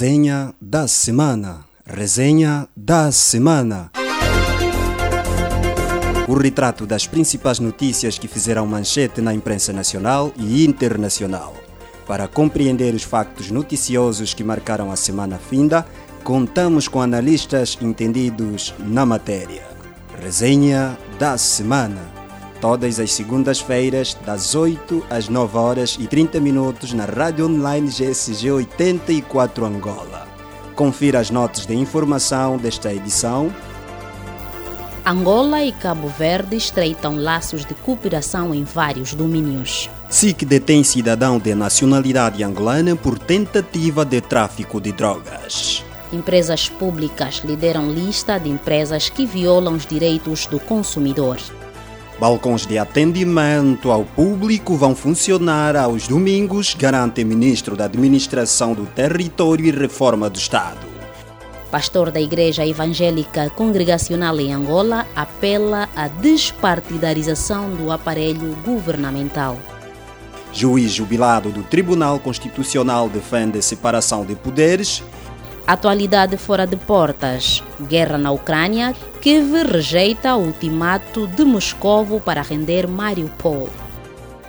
Resenha da semana. Resenha da semana. O retrato das principais notícias que fizeram manchete na imprensa nacional e internacional. Para compreender os factos noticiosos que marcaram a semana finda, contamos com analistas entendidos na matéria. Resenha da semana todas as segundas-feiras, das 8 às 9 horas e 30 minutos na Rádio Online GSG 84 Angola. Confira as notas de informação desta edição. Angola e Cabo Verde estreitam laços de cooperação em vários domínios. SIC detém cidadão de nacionalidade angolana por tentativa de tráfico de drogas. Empresas públicas lideram lista de empresas que violam os direitos do consumidor. Balcões de atendimento ao público vão funcionar aos domingos, garante ministro da Administração do Território e Reforma do Estado. Pastor da Igreja Evangélica Congregacional em Angola apela à despartidarização do aparelho governamental. Juiz jubilado do Tribunal Constitucional defende a separação de poderes Atualidade fora de portas. Guerra na Ucrânia. Kiev rejeita o ultimato de Moscovo para render Mariupol.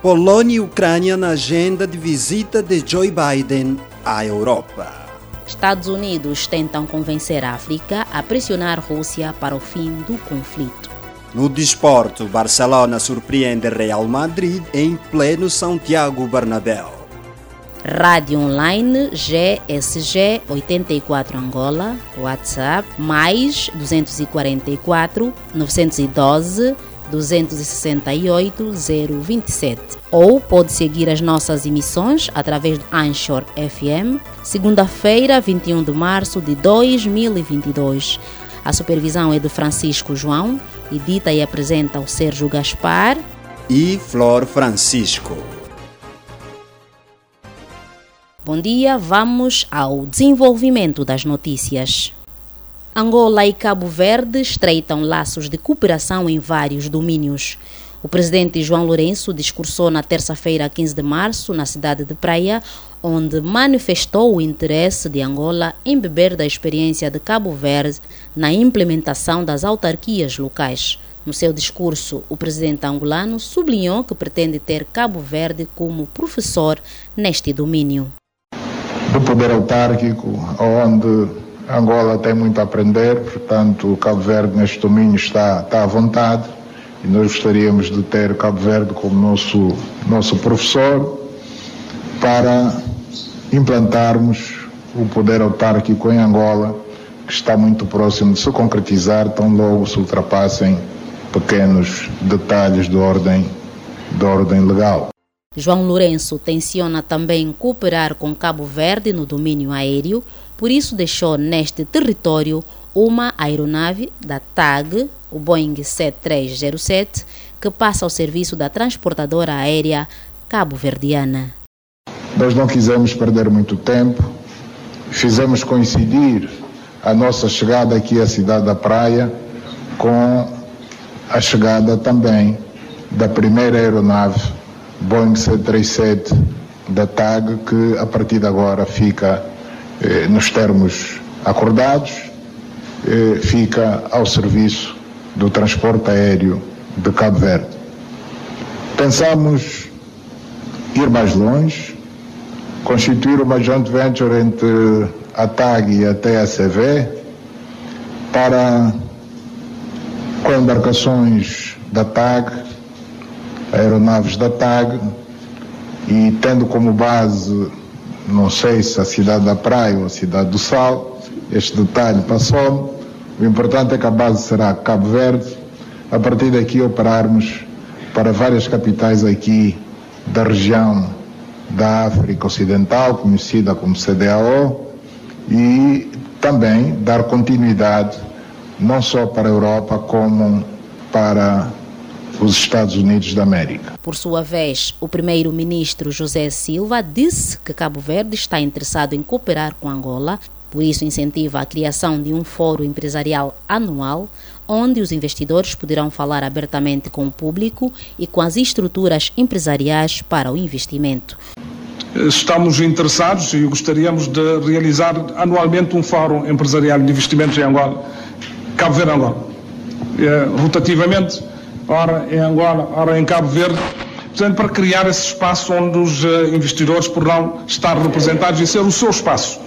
Polônia e Ucrânia na agenda de visita de Joe Biden à Europa. Estados Unidos tentam convencer a África a pressionar Rússia para o fim do conflito. No desporto, Barcelona surpreende Real Madrid em pleno Santiago Bernabéu. Rádio Online GSG 84 Angola, WhatsApp mais 244 912 268 027. Ou pode seguir as nossas emissões através do Anchor FM, segunda-feira, 21 de março de 2022. A supervisão é de Francisco João, edita e apresenta o Sérgio Gaspar e Flor Francisco. Bom dia, vamos ao desenvolvimento das notícias. Angola e Cabo Verde estreitam laços de cooperação em vários domínios. O presidente João Lourenço discursou na terça-feira, 15 de março, na cidade de Praia, onde manifestou o interesse de Angola em beber da experiência de Cabo Verde na implementação das autarquias locais. No seu discurso, o presidente angolano sublinhou que pretende ter Cabo Verde como professor neste domínio do poder autárquico, onde Angola tem muito a aprender, portanto, o Cabo Verde neste domínio está, está à vontade e nós gostaríamos de ter o Cabo Verde como nosso, nosso professor para implantarmos o poder autárquico em Angola, que está muito próximo de se concretizar, tão logo se ultrapassem pequenos detalhes de ordem, de ordem legal. João Lourenço tenciona também cooperar com Cabo Verde no domínio aéreo, por isso deixou neste território uma aeronave da TAG, o Boeing 7307, que passa ao serviço da transportadora aérea cabo-verdiana. Nós não quisemos perder muito tempo, fizemos coincidir a nossa chegada aqui à cidade da Praia com a chegada também da primeira aeronave Boeing 737 da TAG, que a partir de agora fica eh, nos termos acordados, eh, fica ao serviço do transporte aéreo de Cabo Verde. Pensamos ir mais longe, constituir uma joint venture entre a TAG e a TACV para com embarcações da TAG aeronaves da TAG e tendo como base, não sei se a cidade da Praia ou a cidade do Sal, este detalhe passou. O importante é que a base será Cabo Verde. A partir daqui operarmos para várias capitais aqui da região da África Ocidental, conhecida como CDAO, e também dar continuidade não só para a Europa, como para os Estados Unidos da América. Por sua vez, o primeiro-ministro José Silva disse que Cabo Verde está interessado em cooperar com Angola, por isso incentiva a criação de um fórum empresarial anual onde os investidores poderão falar abertamente com o público e com as estruturas empresariais para o investimento. estamos interessados e gostaríamos de realizar anualmente um fórum empresarial de investimentos em Angola, Cabo Verde Angola. É, rotativamente, ora em Angola, ora em Cabo Verde, portanto, para criar esse espaço onde os eh, investidores poderão estar representados e ser o seu espaço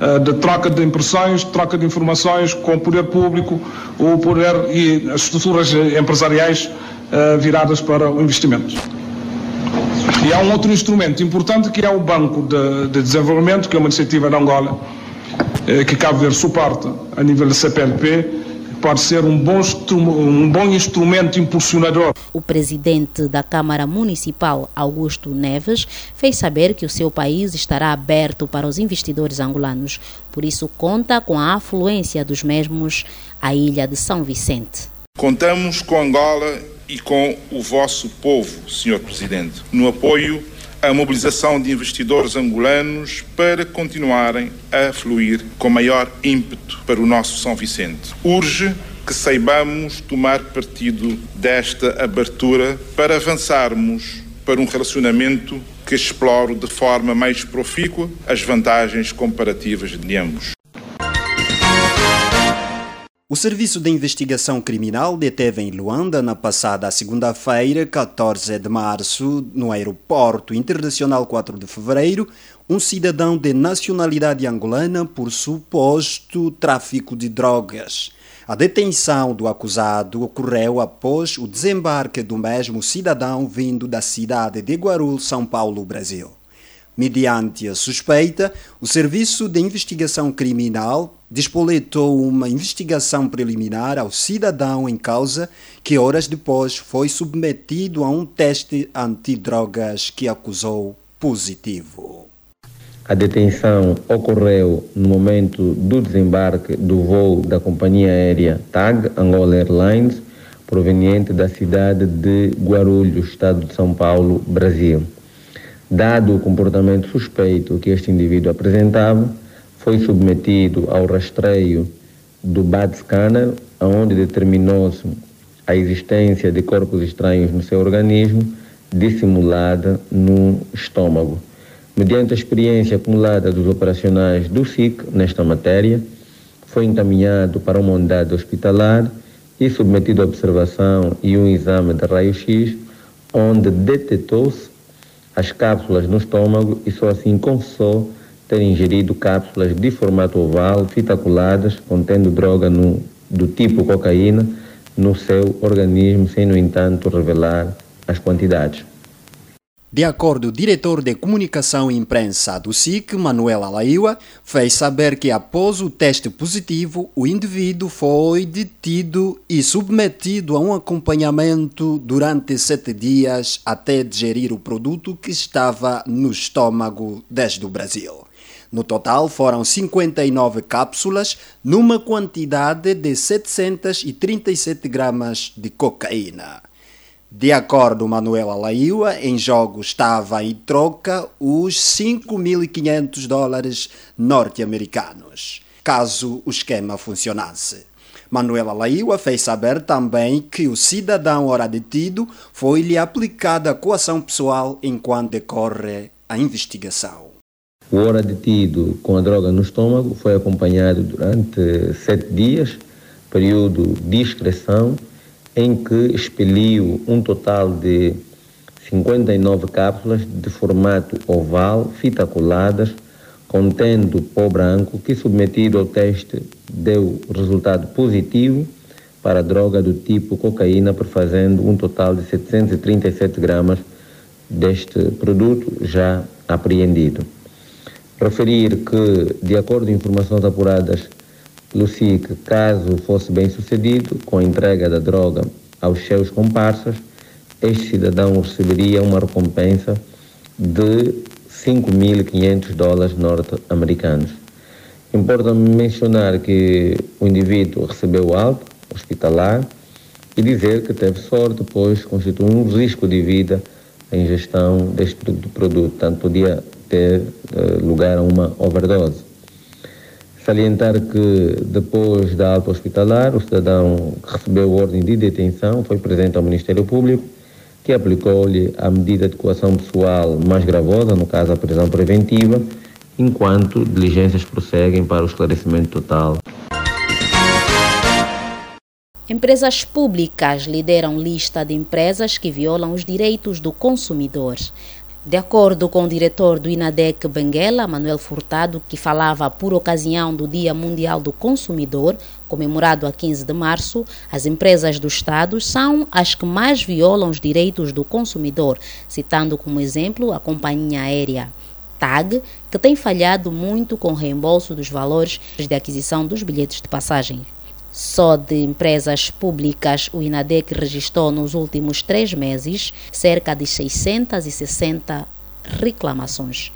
eh, de troca de impressões, de troca de informações com o poder público, o poder e as estruturas empresariais eh, viradas para o investimento. E há um outro instrumento importante que é o Banco de, de Desenvolvimento, que é uma iniciativa da Angola, que Cabo Verde suporta a nível da CPLP, pode ser um bom, um bom instrumento impulsionador. O presidente da Câmara Municipal, Augusto Neves, fez saber que o seu país estará aberto para os investidores angolanos, por isso conta com a afluência dos mesmos à ilha de São Vicente. Contamos com Angola e com o vosso povo, Sr. Presidente, no apoio à mobilização de investidores angolanos para continuarem a fluir com maior ímpeto para o nosso São Vicente. Urge que saibamos tomar partido desta abertura para avançarmos para um relacionamento que explore de forma mais profícua as vantagens comparativas de ambos. O Serviço de Investigação Criminal deteve em Luanda, na passada segunda-feira, 14 de março, no Aeroporto Internacional 4 de Fevereiro, um cidadão de nacionalidade angolana por suposto tráfico de drogas. A detenção do acusado ocorreu após o desembarque do mesmo cidadão vindo da cidade de Guarulhos, São Paulo, Brasil. Mediante a suspeita, o Serviço de Investigação Criminal despoletou uma investigação preliminar ao cidadão em causa, que horas depois foi submetido a um teste antidrogas que acusou positivo. A detenção ocorreu no momento do desembarque do voo da companhia aérea TAG Angola Airlines, proveniente da cidade de Guarulhos, estado de São Paulo, Brasil. Dado o comportamento suspeito que este indivíduo apresentava, foi submetido ao rastreio do BAD scanner, onde determinou-se a existência de corpos estranhos no seu organismo, dissimulada no estômago. Mediante a experiência acumulada dos operacionais do SIC nesta matéria, foi encaminhado para uma unidade hospitalar e submetido a observação e um exame de raio-x, onde detectou-se as cápsulas no estômago e só assim confessou ter ingerido cápsulas de formato oval, fitaculadas, contendo droga no, do tipo cocaína no seu organismo, sem, no entanto, revelar as quantidades. De acordo, o diretor de comunicação e imprensa do SIC, Manuel Alaiwa, fez saber que após o teste positivo, o indivíduo foi detido e submetido a um acompanhamento durante sete dias até digerir o produto que estava no estômago desde o Brasil. No total foram 59 cápsulas, numa quantidade de 737 gramas de cocaína. De acordo com Manuel Alaiua, em jogo estava em troca os 5.500 dólares norte-americanos, caso o esquema funcionasse. Manuel Alaiua fez saber também que o cidadão ora detido foi-lhe aplicada coação pessoal enquanto decorre a investigação. O ora detido com a droga no estômago foi acompanhado durante sete dias, período de excreção, em que expeliu um total de 59 cápsulas de formato oval, fitaculadas, contendo pó branco, que submetido ao teste deu resultado positivo para droga do tipo cocaína, fazendo um total de 737 gramas deste produto já apreendido. Referir que, de acordo com informações apuradas SIC, caso fosse bem sucedido com a entrega da droga aos seus comparsas, este cidadão receberia uma recompensa de 5.500 dólares norte-americanos. Importa mencionar que o indivíduo recebeu alta hospitalar e dizer que teve sorte, pois constitui um risco de vida a ingestão deste produto, tanto podia ter uh, lugar a uma overdose. Salientar que, depois da alta hospitalar, o cidadão que recebeu ordem de detenção foi presente ao Ministério Público que aplicou-lhe a medida de coação pessoal mais gravosa, no caso a prisão preventiva, enquanto diligências prosseguem para o esclarecimento total. Empresas públicas lideram lista de empresas que violam os direitos do consumidor. De acordo com o diretor do INADEC Benguela, Manuel Furtado, que falava por ocasião do Dia Mundial do Consumidor, comemorado a 15 de março, as empresas do Estado são as que mais violam os direitos do consumidor, citando como exemplo a companhia aérea TAG, que tem falhado muito com o reembolso dos valores de aquisição dos bilhetes de passagem. Só de empresas públicas, o INADEC registrou nos últimos três meses cerca de 660 reclamações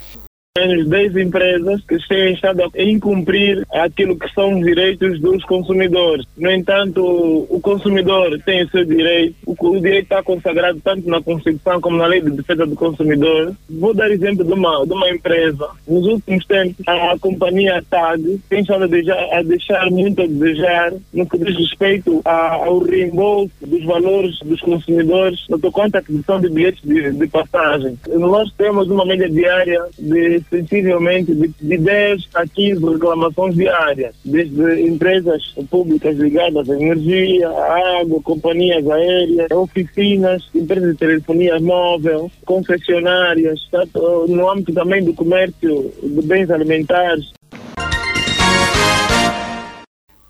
menos 10 empresas que têm estado a incumprir aquilo que são os direitos dos consumidores. No entanto, o consumidor tem o seu direito, o direito está consagrado tanto na Constituição como na Lei de Defesa do Consumidor. Vou dar exemplo de uma, de uma empresa. Nos últimos tempos, a companhia TAG tem estado a deixar, a deixar muito a desejar no que diz respeito ao reembolso dos valores dos consumidores no conta a aquisição de bilhetes de, de passagem. Nós temos uma média diária de sensivelmente de, de 10 a 15 reclamações diárias, desde empresas públicas ligadas à energia, à água, companhias aéreas, oficinas, empresas de telefonia móvel, concessionárias, tanto no âmbito também do comércio de bens alimentares.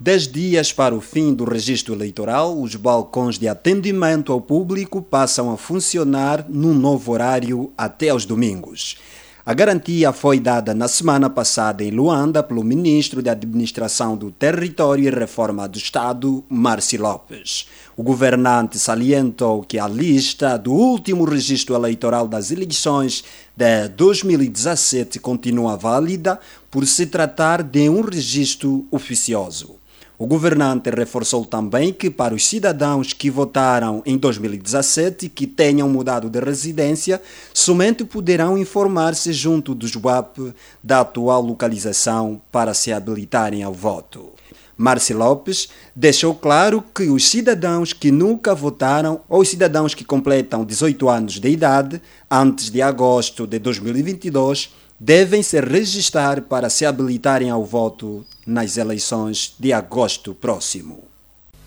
Dez dias para o fim do registro eleitoral, os balcões de atendimento ao público passam a funcionar num novo horário até aos domingos. A garantia foi dada na semana passada em Luanda pelo ministro de Administração do Território e Reforma do Estado, Marci Lopes. O governante salientou que a lista do último registro eleitoral das eleições de 2017 continua válida por se tratar de um registro oficioso. O governante reforçou também que para os cidadãos que votaram em 2017 que tenham mudado de residência, somente poderão informar-se junto do JUAP da atual localização para se habilitarem ao voto. Marci Lopes deixou claro que os cidadãos que nunca votaram ou os cidadãos que completam 18 anos de idade antes de agosto de 2022 devem se registrar para se habilitarem ao voto nas eleições de agosto próximo.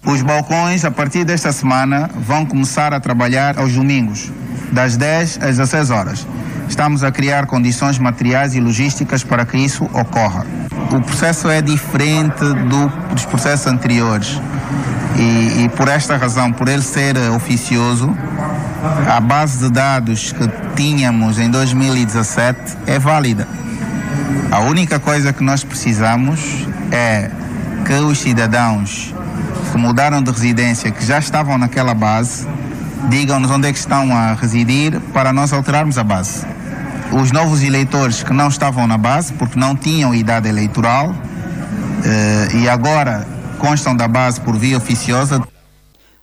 Os balcões, a partir desta semana, vão começar a trabalhar aos domingos, das 10 às 16 horas. Estamos a criar condições materiais e logísticas para que isso ocorra. O processo é diferente do, dos processos anteriores e, e por esta razão, por ele ser oficioso, a base de dados que tínhamos em 2017 é válida. A única coisa que nós precisamos é que os cidadãos que mudaram de residência, que já estavam naquela base, digam-nos onde é que estão a residir para nós alterarmos a base. Os novos eleitores que não estavam na base, porque não tinham idade eleitoral, eh, e agora constam da base por via oficiosa,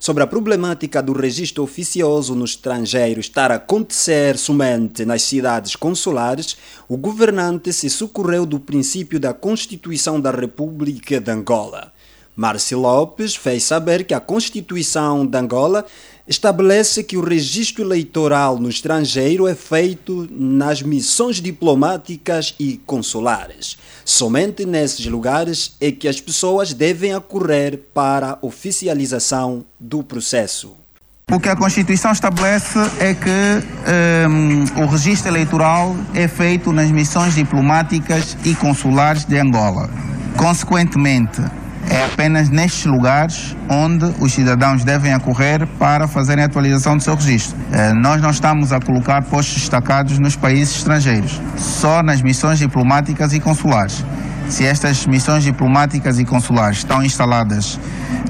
sobre a problemática do registro oficioso no estrangeiro estar a acontecer somente nas cidades consulares, o governante se socorreu do princípio da Constituição da República de Angola. Márcio Lopes fez saber que a Constituição de Angola estabelece que o registro eleitoral no estrangeiro é feito nas missões diplomáticas e consulares. Somente nesses lugares é que as pessoas devem acorrer para a oficialização do processo. O que a Constituição estabelece é que um, o registro eleitoral é feito nas missões diplomáticas e consulares de Angola. Consequentemente, é apenas nestes lugares onde os cidadãos devem acorrer para fazerem a atualização do seu registro. Eh, nós não estamos a colocar postos destacados nos países estrangeiros, só nas missões diplomáticas e consulares. Se estas missões diplomáticas e consulares estão instaladas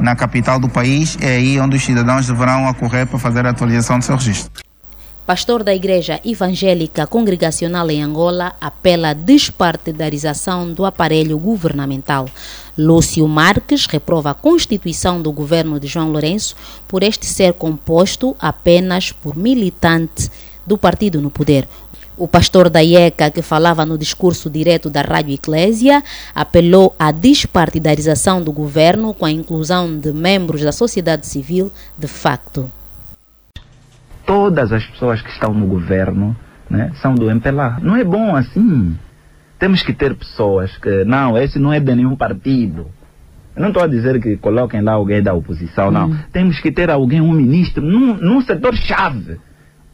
na capital do país, é aí onde os cidadãos deverão acorrer para fazer a atualização do seu registro pastor da Igreja Evangélica Congregacional em Angola apela à despartidarização do aparelho governamental. Lúcio Marques reprova a constituição do governo de João Lourenço por este ser composto apenas por militantes do partido no poder. O pastor da IECA, que falava no discurso direto da Rádio Eclésia, apelou à despartidarização do governo com a inclusão de membros da sociedade civil de facto todas as pessoas que estão no governo né, são do MPLA. Não é bom assim. Temos que ter pessoas que, não, esse não é de nenhum partido. Eu não estou a dizer que coloquem lá alguém da oposição, não. Hum. Temos que ter alguém, um ministro, num, num setor-chave.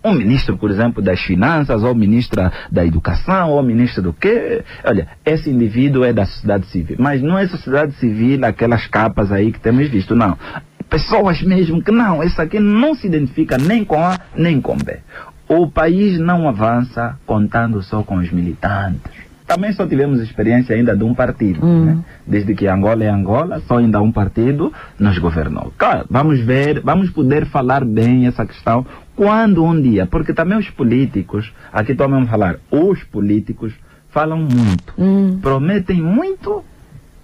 Um ministro, por exemplo, das finanças, ou ministra da educação, ou ministro do quê? Olha, esse indivíduo é da sociedade civil. Mas não é sociedade civil aquelas capas aí que temos visto, não. Pessoas mesmo que não, esse aqui não se identifica nem com A nem com B. O país não avança contando só com os militantes também só tivemos experiência ainda de um partido. Hum. Né? Desde que Angola é Angola, só ainda um partido nos governou. Claro, vamos ver, vamos poder falar bem essa questão quando um dia, porque também os políticos, aqui vamos falar, os políticos falam muito, hum. prometem muito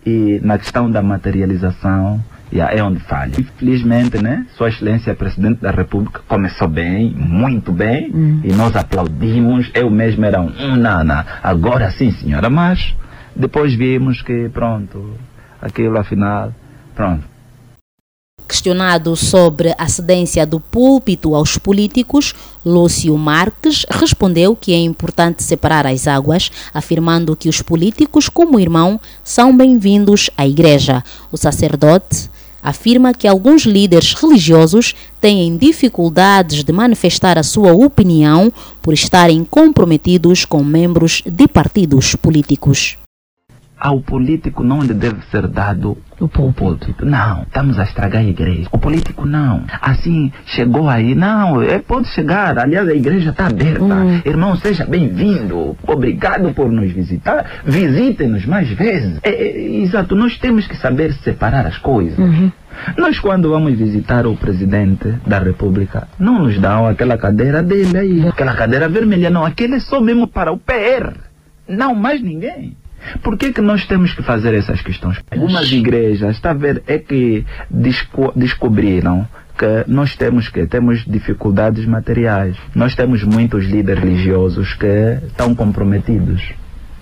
e na questão da materialização yeah, é onde falha. Infelizmente, né, Sua Excelência Presidente da República começou bem, muito bem, hum. e nós aplaudimos. Eu mesmo era um, um nana. Agora sim, senhora, mas depois vimos que, pronto, aquilo afinal, pronto. Questionado sobre a cedência do púlpito aos políticos, Lúcio Marques respondeu que é importante separar as águas, afirmando que os políticos, como irmão, são bem-vindos à igreja. O sacerdote afirma que alguns líderes religiosos têm dificuldades de manifestar a sua opinião por estarem comprometidos com membros de partidos políticos ao político não lhe deve ser dado o púlpito. Não, estamos a estragar a igreja. O político não. Assim, chegou aí. Não, é, pode chegar. Aliás, a igreja está aberta. Hum. Irmão, seja bem-vindo. Obrigado por nos visitar. Visitem-nos mais vezes. É, é, exato, nós temos que saber separar as coisas. Uhum. Nós, quando vamos visitar o presidente da República, não nos dão aquela cadeira dele aí, aquela cadeira vermelha, não. Aquele é só mesmo para o PR. Não mais ninguém. Por que, que nós temos que fazer essas questões? Algumas igrejas, está a ver, é que desco descobriram que nós temos que temos dificuldades materiais. Nós temos muitos líderes religiosos que estão comprometidos.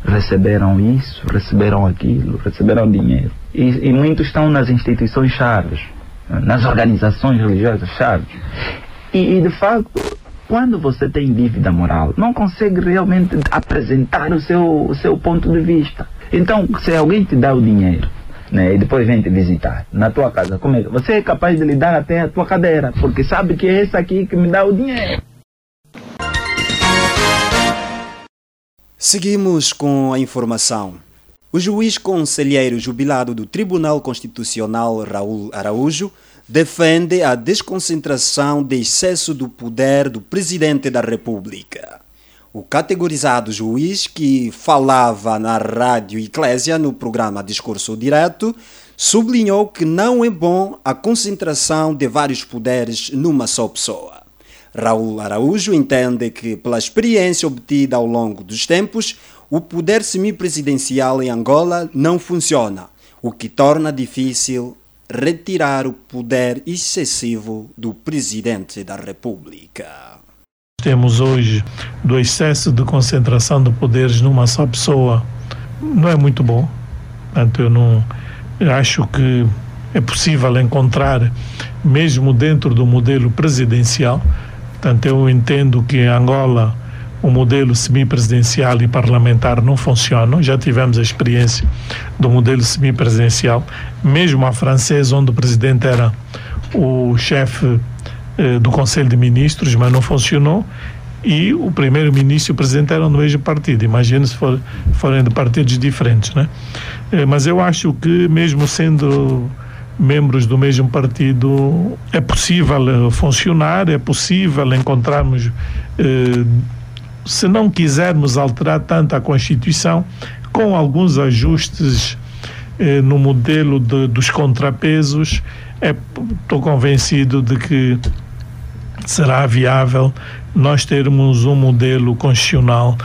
Receberam isso, receberam aquilo, receberam dinheiro. E, e muitos estão nas instituições chaves, nas organizações religiosas chaves. E, e de facto, quando você tem dívida moral, não consegue realmente apresentar o seu, o seu ponto de vista. Então, se alguém te dá o dinheiro, né, e depois vem te visitar na tua casa, como é? você é capaz de lhe dar até a tua cadeira, porque sabe que é esse aqui que me dá o dinheiro. Seguimos com a informação. O juiz conselheiro jubilado do Tribunal Constitucional Raul Araújo defende a desconcentração de excesso do poder do presidente da República. O categorizado juiz, que falava na Rádio Eclésia no programa Discurso Direto, sublinhou que não é bom a concentração de vários poderes numa só pessoa. Raul Araújo entende que, pela experiência obtida ao longo dos tempos, o poder semipresidencial em Angola não funciona, o que torna difícil retirar o poder excessivo do presidente da República. Temos hoje do excesso de concentração de poderes numa só pessoa, não é muito bom. Portanto, eu não eu acho que é possível encontrar, mesmo dentro do modelo presidencial. Portanto, eu entendo que Angola o modelo semipresidencial e parlamentar não funcionam. Já tivemos a experiência do modelo semipresidencial, mesmo a francesa, onde o presidente era o chefe eh, do Conselho de Ministros, mas não funcionou. E o primeiro-ministro e o presidente eram do mesmo partido. Imagina se for, forem de partidos diferentes, né? Eh, mas eu acho que, mesmo sendo membros do mesmo partido, é possível eh, funcionar, é possível encontrarmos eh, se não quisermos alterar tanto a Constituição, com alguns ajustes eh, no modelo de, dos contrapesos, estou é, convencido de que será viável nós termos um modelo constitucional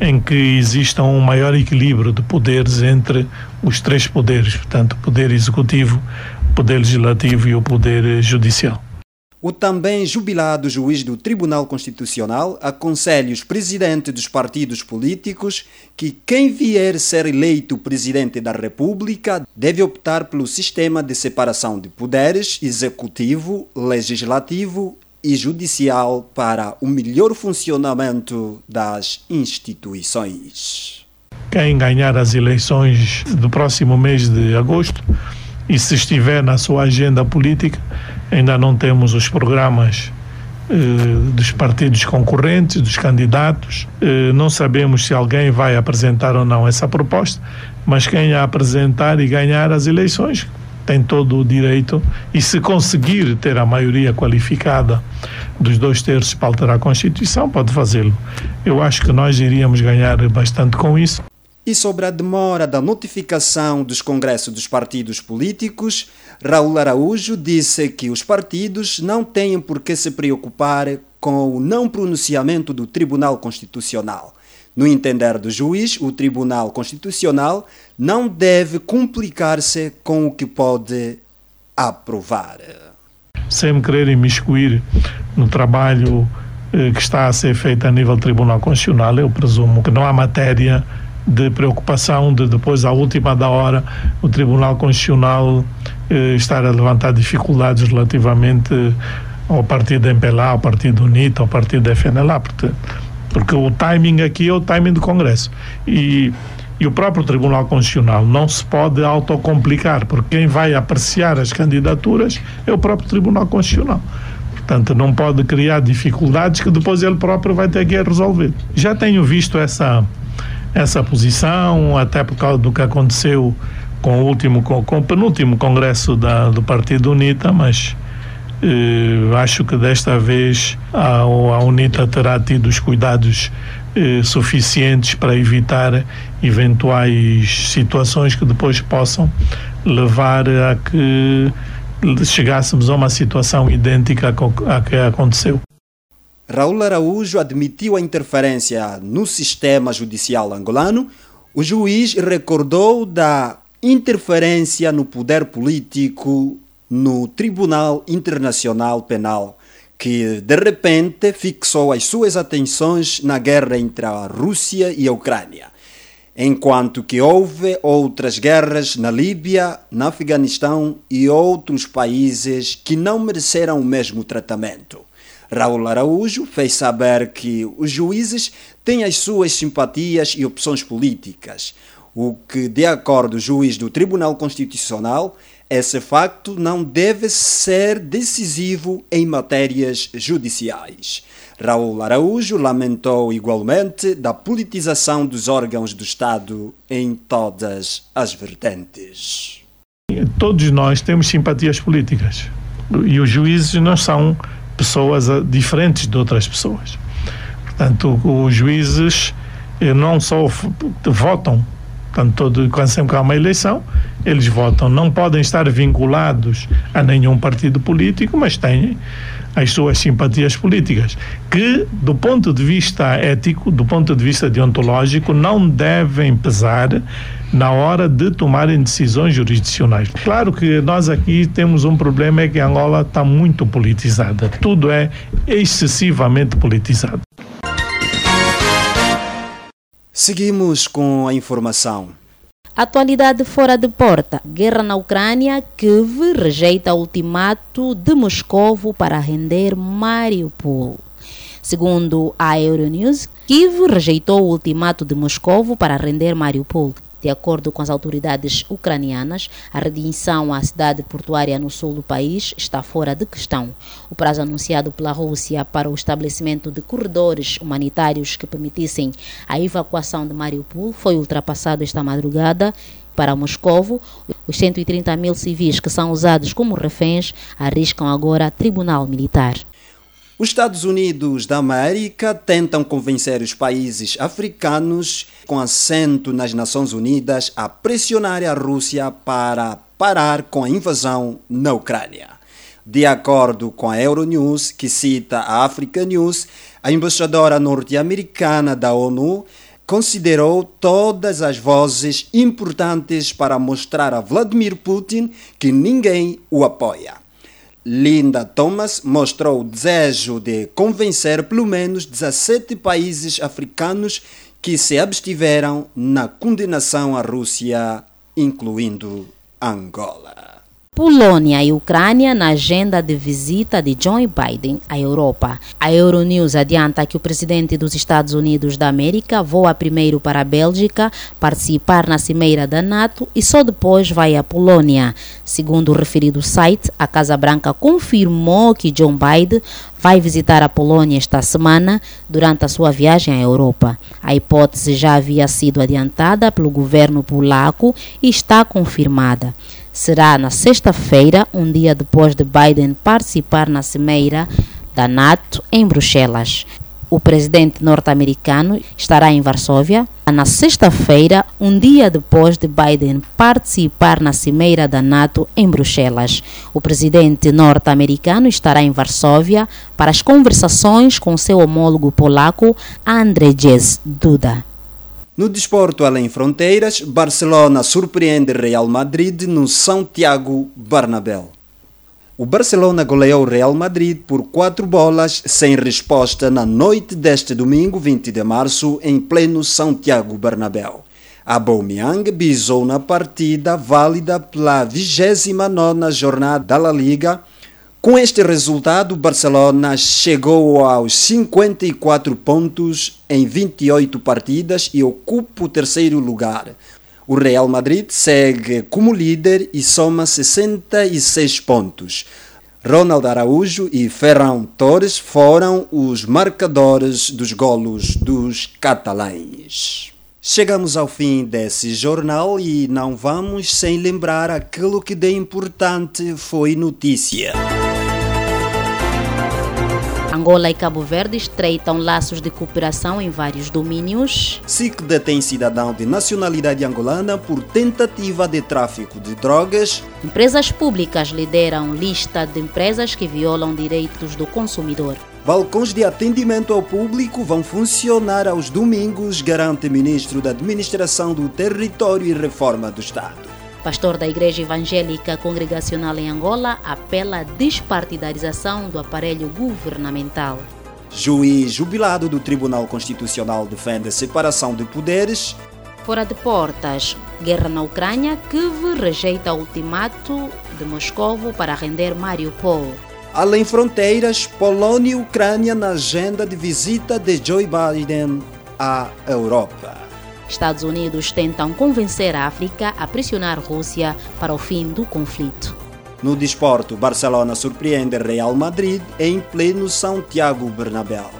em que exista um maior equilíbrio de poderes entre os três poderes, portanto, o poder executivo, o poder legislativo e o poder judicial. O também jubilado juiz do Tribunal Constitucional aconselha os presidentes dos partidos políticos que quem vier ser eleito presidente da República deve optar pelo sistema de separação de poderes executivo, legislativo e judicial para o melhor funcionamento das instituições. Quem ganhar as eleições do próximo mês de agosto e se estiver na sua agenda política, ainda não temos os programas eh, dos partidos concorrentes, dos candidatos. Eh, não sabemos se alguém vai apresentar ou não essa proposta, mas quem a apresentar e ganhar as eleições tem todo o direito e se conseguir ter a maioria qualificada dos dois terços para alterar a Constituição, pode fazê-lo. Eu acho que nós iríamos ganhar bastante com isso. E sobre a demora da notificação dos congressos dos partidos políticos, Raul Araújo disse que os partidos não têm por que se preocupar com o não pronunciamento do Tribunal Constitucional. No entender do juiz, o Tribunal Constitucional não deve complicar-se com o que pode aprovar. Sem me querer imiscuir no trabalho eh, que está a ser feito a nível Tribunal Constitucional, eu presumo que não há matéria de preocupação de depois, à última da hora, o Tribunal Constitucional eh, estar a levantar dificuldades relativamente ao partido MPLA, ao partido UNITA, ao partido FNLA. Portanto, porque o timing aqui é o timing do Congresso. E, e o próprio Tribunal Constitucional não se pode autocomplicar, porque quem vai apreciar as candidaturas é o próprio Tribunal Constitucional. Portanto, não pode criar dificuldades que depois ele próprio vai ter que resolver. Já tenho visto essa, essa posição, até por causa do que aconteceu com o último, com, com o penúltimo congresso da, do Partido UNITA, mas eh, acho que desta vez a, a UNITA terá tido os cuidados eh, suficientes para evitar eventuais situações que depois possam levar a que chegássemos a uma situação idêntica à que aconteceu. Raul Araújo admitiu a interferência no sistema judicial angolano. O juiz recordou da interferência no poder político no Tribunal Internacional Penal, que de repente fixou as suas atenções na guerra entre a Rússia e a Ucrânia, enquanto que houve outras guerras na Líbia, no Afeganistão e outros países que não mereceram o mesmo tratamento. Raul Araújo fez saber que os juízes têm as suas simpatias e opções políticas, o que, de acordo com o juiz do Tribunal Constitucional, esse facto não deve ser decisivo em matérias judiciais. Raul Araújo lamentou igualmente da politização dos órgãos do Estado em todas as vertentes. Todos nós temos simpatias políticas e os juízes não são pessoas diferentes de outras pessoas. Portanto, os juízes eh, não só votam Portanto, todo, quando sempre há uma eleição, eles votam. Não podem estar vinculados a nenhum partido político, mas têm as suas simpatias políticas, que, do ponto de vista ético, do ponto de vista deontológico, não devem pesar na hora de tomarem decisões jurisdicionais. Claro que nós aqui temos um problema é que Angola está muito politizada. Tudo é excessivamente politizado. Seguimos com a informação. Atualidade fora de porta. Guerra na Ucrânia. Kiev rejeita o ultimato de Moscovo para render Mariupol. Segundo a Euronews, Kiev rejeitou o ultimato de Moscovo para render Mariupol. De acordo com as autoridades ucranianas, a redenção à cidade portuária no sul do país está fora de questão. O prazo anunciado pela Rússia para o estabelecimento de corredores humanitários que permitissem a evacuação de Mariupol foi ultrapassado esta madrugada para Moscovo, os 130 mil civis que são usados como reféns arriscam agora tribunal militar. Os Estados Unidos da América tentam convencer os países africanos com assento nas Nações Unidas a pressionar a Rússia para parar com a invasão na Ucrânia. De acordo com a Euronews, que cita a Africa News, a embaixadora norte-americana da ONU considerou todas as vozes importantes para mostrar a Vladimir Putin que ninguém o apoia. Linda Thomas mostrou o desejo de convencer pelo menos 17 países africanos que se abstiveram na condenação à Rússia, incluindo Angola. Polônia e Ucrânia na agenda de visita de Joe Biden à Europa. A Euronews adianta que o presidente dos Estados Unidos da América voa primeiro para a Bélgica participar na cimeira da NATO e só depois vai à Polônia. Segundo o referido site, a Casa Branca confirmou que Joe Biden vai visitar a Polônia esta semana durante a sua viagem à Europa. A hipótese já havia sido adiantada pelo governo polaco e está confirmada será na sexta-feira, um dia depois de Biden participar na cimeira da NATO em Bruxelas. O presidente norte-americano estará em Varsóvia na sexta-feira, um dia depois de Biden participar na cimeira da NATO em Bruxelas. O presidente norte-americano estará em Varsóvia para as conversações com seu homólogo polaco Andrzej Duda. No desporto além fronteiras, Barcelona surpreende Real Madrid no Santiago Bernabéu. O Barcelona goleou o Real Madrid por quatro bolas sem resposta na noite deste domingo, 20 de março, em pleno Santiago Bernabéu. Aubameyang bisou na partida válida pela 29ª jornada da La Liga com este resultado, Barcelona chegou aos 54 pontos em 28 partidas e ocupa o terceiro lugar. O Real Madrid segue como líder e soma 66 pontos. Ronald Araújo e Ferran Torres foram os marcadores dos golos dos catalães. Chegamos ao fim desse jornal e não vamos sem lembrar aquilo que de importante foi notícia. Angola e Cabo Verde estreitam laços de cooperação em vários domínios. SIC detém cidadão de nacionalidade angolana por tentativa de tráfico de drogas. Empresas públicas lideram lista de empresas que violam direitos do consumidor. Balcões de atendimento ao público vão funcionar aos domingos, garante ministro da Administração do Território e Reforma do Estado. Pastor da Igreja Evangélica Congregacional em Angola apela à despartidarização do aparelho governamental. Juiz jubilado do Tribunal Constitucional defende a separação de poderes. Fora de portas, guerra na Ucrânia, Kiev rejeita o ultimato de Moscou para render Mariupol. Além fronteiras, Polônia e Ucrânia na agenda de visita de Joe Biden à Europa. Estados Unidos tentam convencer a África a pressionar a Rússia para o fim do conflito. No desporto, Barcelona surpreende Real Madrid em pleno Santiago Bernabéu.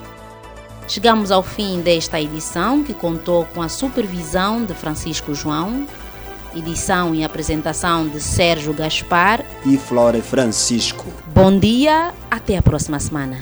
Chegamos ao fim desta edição que contou com a supervisão de Francisco João, edição e apresentação de Sérgio Gaspar e Flora Francisco. Bom dia, até a próxima semana.